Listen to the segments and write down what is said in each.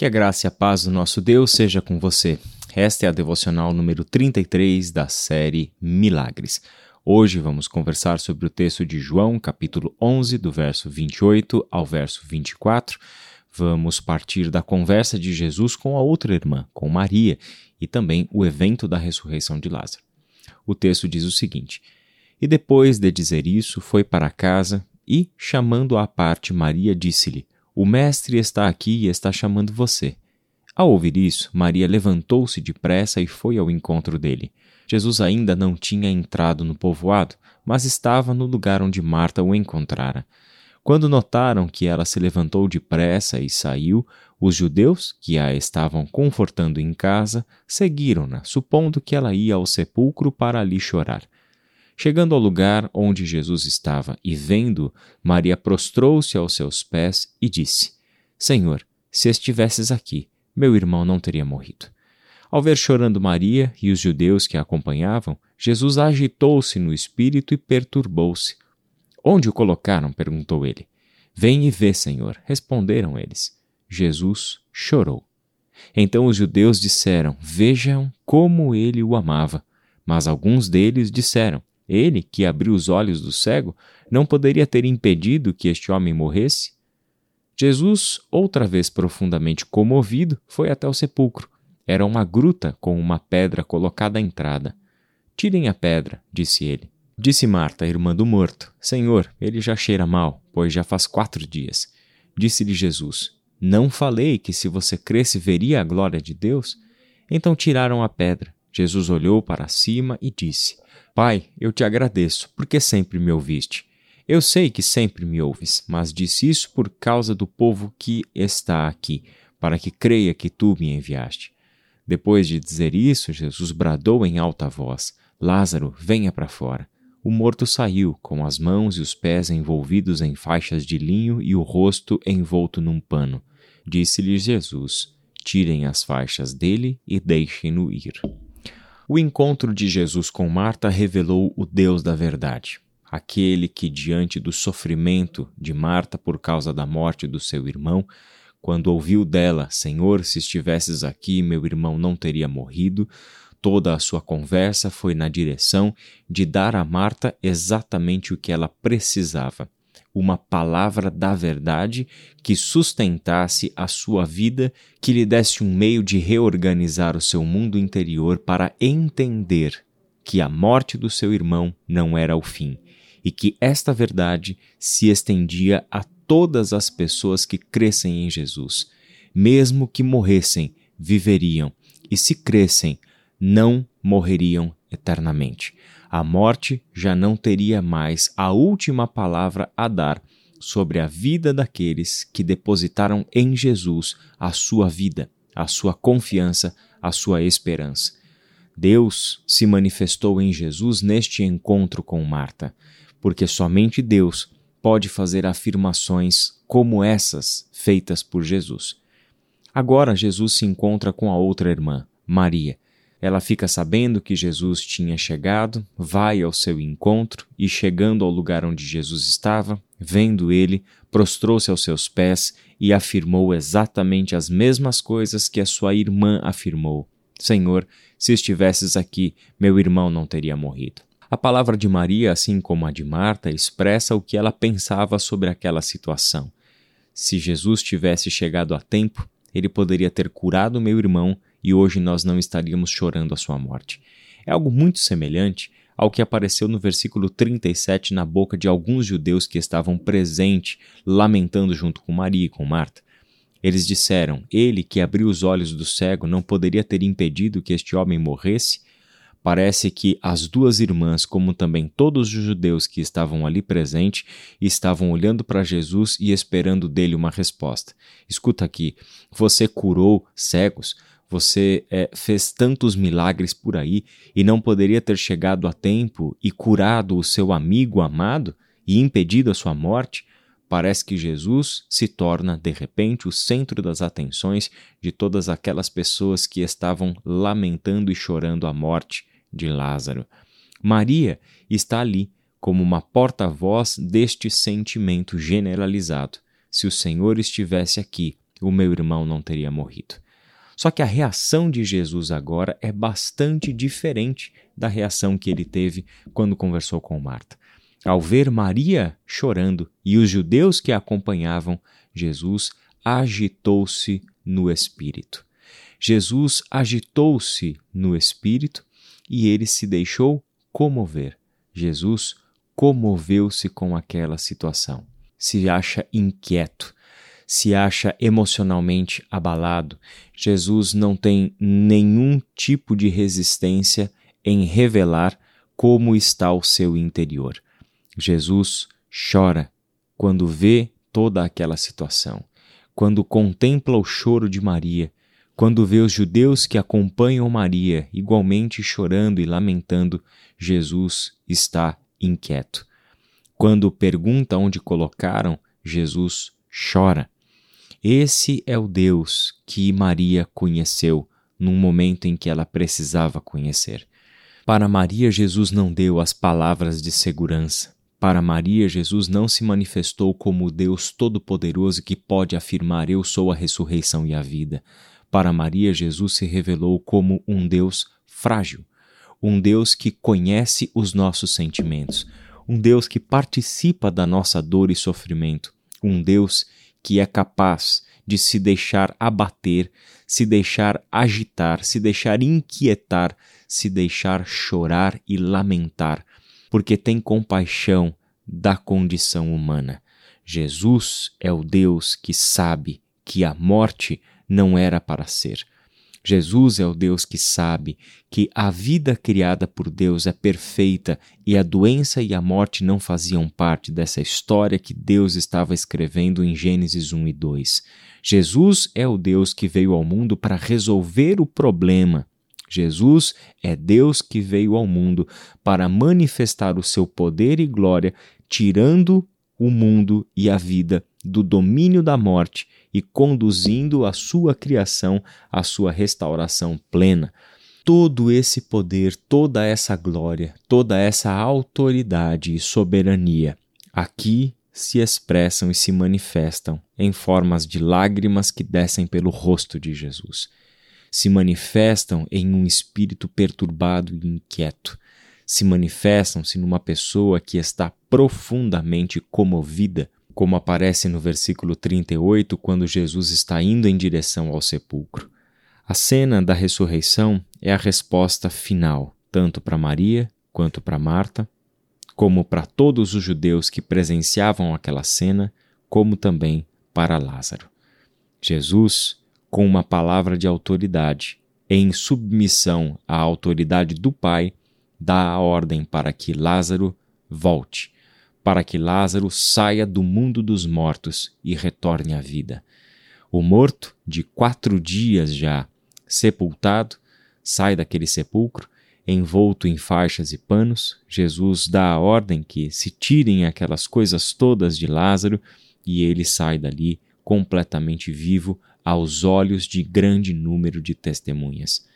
Que a graça e a paz do nosso Deus seja com você. Esta é a devocional número 33 da série Milagres. Hoje vamos conversar sobre o texto de João, capítulo 11, do verso 28 ao verso 24. Vamos partir da conversa de Jesus com a outra irmã, com Maria, e também o evento da ressurreição de Lázaro. O texto diz o seguinte: E depois de dizer isso, foi para casa e, chamando à parte Maria, disse-lhe: o mestre está aqui e está chamando você. Ao ouvir isso, Maria levantou-se depressa e foi ao encontro dele. Jesus ainda não tinha entrado no povoado, mas estava no lugar onde Marta o encontrara. Quando notaram que ela se levantou depressa e saiu, os judeus, que a estavam confortando em casa, seguiram-na, supondo que ela ia ao sepulcro para ali chorar. Chegando ao lugar onde Jesus estava e vendo, Maria prostrou-se aos seus pés e disse: Senhor, se estivesses aqui, meu irmão não teria morrido. Ao ver chorando Maria e os judeus que a acompanhavam, Jesus agitou-se no espírito e perturbou-se. Onde o colocaram? perguntou ele. Vem e vê, Senhor, responderam eles. Jesus chorou. Então os judeus disseram: Vejam como ele o amava. Mas alguns deles disseram: ele, que abriu os olhos do cego, não poderia ter impedido que este homem morresse? Jesus, outra vez profundamente comovido, foi até o sepulcro. Era uma gruta com uma pedra colocada à entrada. Tirem a pedra, disse ele. Disse Marta, irmã do morto: Senhor, ele já cheira mal, pois já faz quatro dias. Disse-lhe Jesus: Não falei que se você cresce veria a glória de Deus? Então tiraram a pedra. Jesus olhou para cima e disse: Pai, eu te agradeço, porque sempre me ouviste. Eu sei que sempre me ouves, mas disse isso por causa do povo que está aqui, para que creia que tu me enviaste. Depois de dizer isso, Jesus bradou em alta voz: Lázaro, venha para fora. O morto saiu, com as mãos e os pés envolvidos em faixas de linho e o rosto envolto num pano. Disse-lhe Jesus: Tirem as faixas dele e deixem-no ir. O encontro de Jesus com Marta revelou o Deus da verdade, aquele que, diante do sofrimento de Marta por causa da morte do seu irmão, quando ouviu dela, Senhor, se estivesses aqui, meu irmão não teria morrido, toda a sua conversa foi na direção de dar a Marta exatamente o que ela precisava uma palavra da verdade que sustentasse a sua vida, que lhe desse um meio de reorganizar o seu mundo interior para entender que a morte do seu irmão não era o fim e que esta verdade se estendia a todas as pessoas que crescem em Jesus. Mesmo que morressem, viveriam, e se crescem, não morreriam eternamente a morte já não teria mais a última palavra a dar sobre a vida daqueles que depositaram em Jesus a sua vida, a sua confiança, a sua esperança. Deus se manifestou em Jesus neste encontro com Marta, porque somente Deus pode fazer afirmações como essas feitas por Jesus. Agora Jesus se encontra com a outra irmã, Maria, ela fica sabendo que Jesus tinha chegado, vai ao seu encontro e, chegando ao lugar onde Jesus estava, vendo ele, prostrou-se aos seus pés e afirmou exatamente as mesmas coisas que a sua irmã afirmou: Senhor, se estivesses aqui, meu irmão não teria morrido. A palavra de Maria, assim como a de Marta, expressa o que ela pensava sobre aquela situação. Se Jesus tivesse chegado a tempo, ele poderia ter curado meu irmão e hoje nós não estaríamos chorando a sua morte. É algo muito semelhante ao que apareceu no versículo 37 na boca de alguns judeus que estavam presentes, lamentando junto com Maria e com Marta. Eles disseram: Ele que abriu os olhos do cego não poderia ter impedido que este homem morresse? Parece que as duas irmãs, como também todos os judeus que estavam ali presentes, estavam olhando para Jesus e esperando dele uma resposta. Escuta aqui: você curou cegos? Você é, fez tantos milagres por aí e não poderia ter chegado a tempo e curado o seu amigo amado e impedido a sua morte? Parece que Jesus se torna, de repente, o centro das atenções de todas aquelas pessoas que estavam lamentando e chorando a morte de Lázaro. Maria está ali como uma porta-voz deste sentimento generalizado. Se o Senhor estivesse aqui, o meu irmão não teria morrido. Só que a reação de Jesus agora é bastante diferente da reação que ele teve quando conversou com Marta. Ao ver Maria chorando e os judeus que a acompanhavam, Jesus agitou-se no espírito. Jesus agitou-se no espírito e ele se deixou comover. Jesus comoveu-se com aquela situação. Se acha inquieto, se acha emocionalmente abalado. Jesus não tem nenhum tipo de resistência em revelar como está o seu interior. Jesus chora quando vê toda aquela situação, quando contempla o choro de Maria, quando vê os judeus que acompanham Maria igualmente chorando e lamentando, Jesus está inquieto. Quando pergunta onde colocaram, Jesus chora. Esse é o Deus que Maria conheceu num momento em que ela precisava conhecer. Para Maria, Jesus não deu as palavras de segurança. Para Maria, Jesus não se manifestou como o Deus Todo-Poderoso que pode afirmar: Eu sou a ressurreição e a vida. Para Maria, Jesus se revelou como um Deus frágil, um Deus que conhece os nossos sentimentos, um Deus que participa da nossa dor e sofrimento, um Deus que é capaz de se deixar abater, se deixar agitar, se deixar inquietar, se deixar chorar e lamentar, porque tem compaixão da condição humana. Jesus é o Deus que sabe que a morte não era para ser. Jesus é o Deus que sabe que a vida criada por Deus é perfeita e a doença e a morte não faziam parte dessa história que Deus estava escrevendo em Gênesis 1 e 2. Jesus é o Deus que veio ao mundo para resolver o problema. Jesus é Deus que veio ao mundo para manifestar o seu poder e glória, tirando o mundo e a vida do domínio da morte e conduzindo a sua criação à sua restauração plena. Todo esse poder, toda essa glória, toda essa autoridade e soberania aqui se expressam e se manifestam em formas de lágrimas que descem pelo rosto de Jesus. Se manifestam em um espírito perturbado e inquieto. Se manifestam-se numa pessoa que está profundamente comovida como aparece no versículo 38, quando Jesus está indo em direção ao sepulcro. A cena da ressurreição é a resposta final, tanto para Maria quanto para Marta, como para todos os judeus que presenciavam aquela cena, como também para Lázaro. Jesus, com uma palavra de autoridade, em submissão à autoridade do Pai, dá a ordem para que Lázaro volte para que Lázaro saia do mundo dos mortos e retorne à vida. O morto, de quatro dias já sepultado, sai daquele sepulcro, envolto em faixas e panos. Jesus dá a ordem que se tirem aquelas coisas todas de Lázaro e ele sai dali completamente vivo aos olhos de grande número de testemunhas.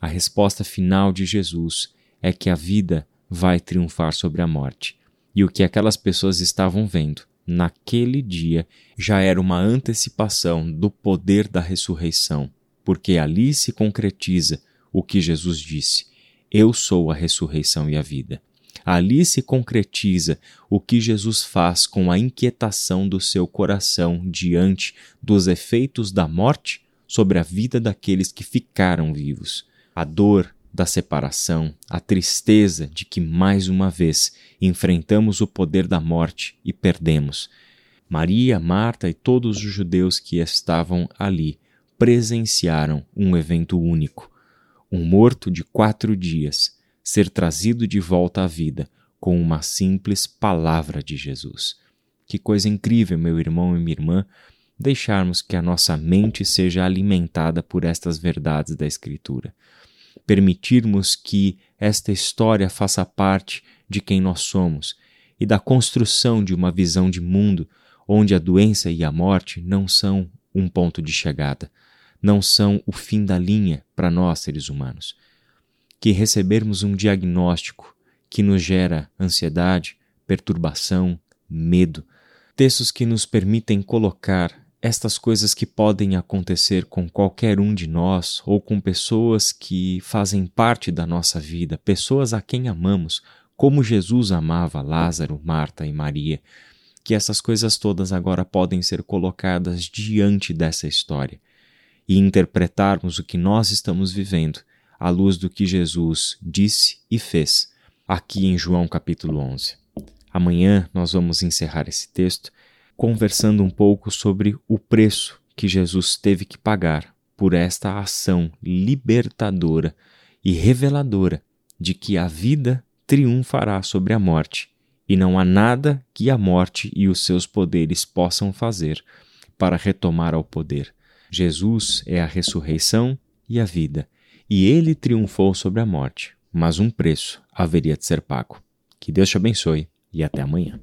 A resposta final de Jesus é que a vida vai triunfar sobre a morte e o que aquelas pessoas estavam vendo naquele dia já era uma antecipação do poder da ressurreição, porque ali se concretiza o que Jesus disse: Eu sou a ressurreição e a vida. Ali se concretiza o que Jesus faz com a inquietação do seu coração diante dos efeitos da morte sobre a vida daqueles que ficaram vivos. A dor, da separação, a tristeza de que mais uma vez enfrentamos o poder da morte e perdemos. Maria, Marta e todos os judeus que estavam ali presenciaram um evento único: um morto de quatro dias ser trazido de volta à vida com uma simples palavra de Jesus. Que coisa incrível, meu irmão e minha irmã, deixarmos que a nossa mente seja alimentada por estas verdades da Escritura permitirmos que esta história faça parte de quem nós somos e da construção de uma visão de mundo onde a doença e a morte não são um ponto de chegada, não são o fim da linha para nós seres humanos. Que recebermos um diagnóstico que nos gera ansiedade, perturbação, medo, textos que nos permitem colocar estas coisas que podem acontecer com qualquer um de nós ou com pessoas que fazem parte da nossa vida, pessoas a quem amamos, como Jesus amava Lázaro, Marta e Maria, que essas coisas todas agora podem ser colocadas diante dessa história e interpretarmos o que nós estamos vivendo à luz do que Jesus disse e fez aqui em João capítulo 11. Amanhã nós vamos encerrar esse texto conversando um pouco sobre o preço que Jesus teve que pagar por esta ação libertadora e reveladora de que a vida triunfará sobre a morte e não há nada que a morte e os seus poderes possam fazer para retomar ao poder. Jesus é a ressurreição e a vida, e ele triunfou sobre a morte, mas um preço haveria de ser pago. Que Deus te abençoe e até amanhã.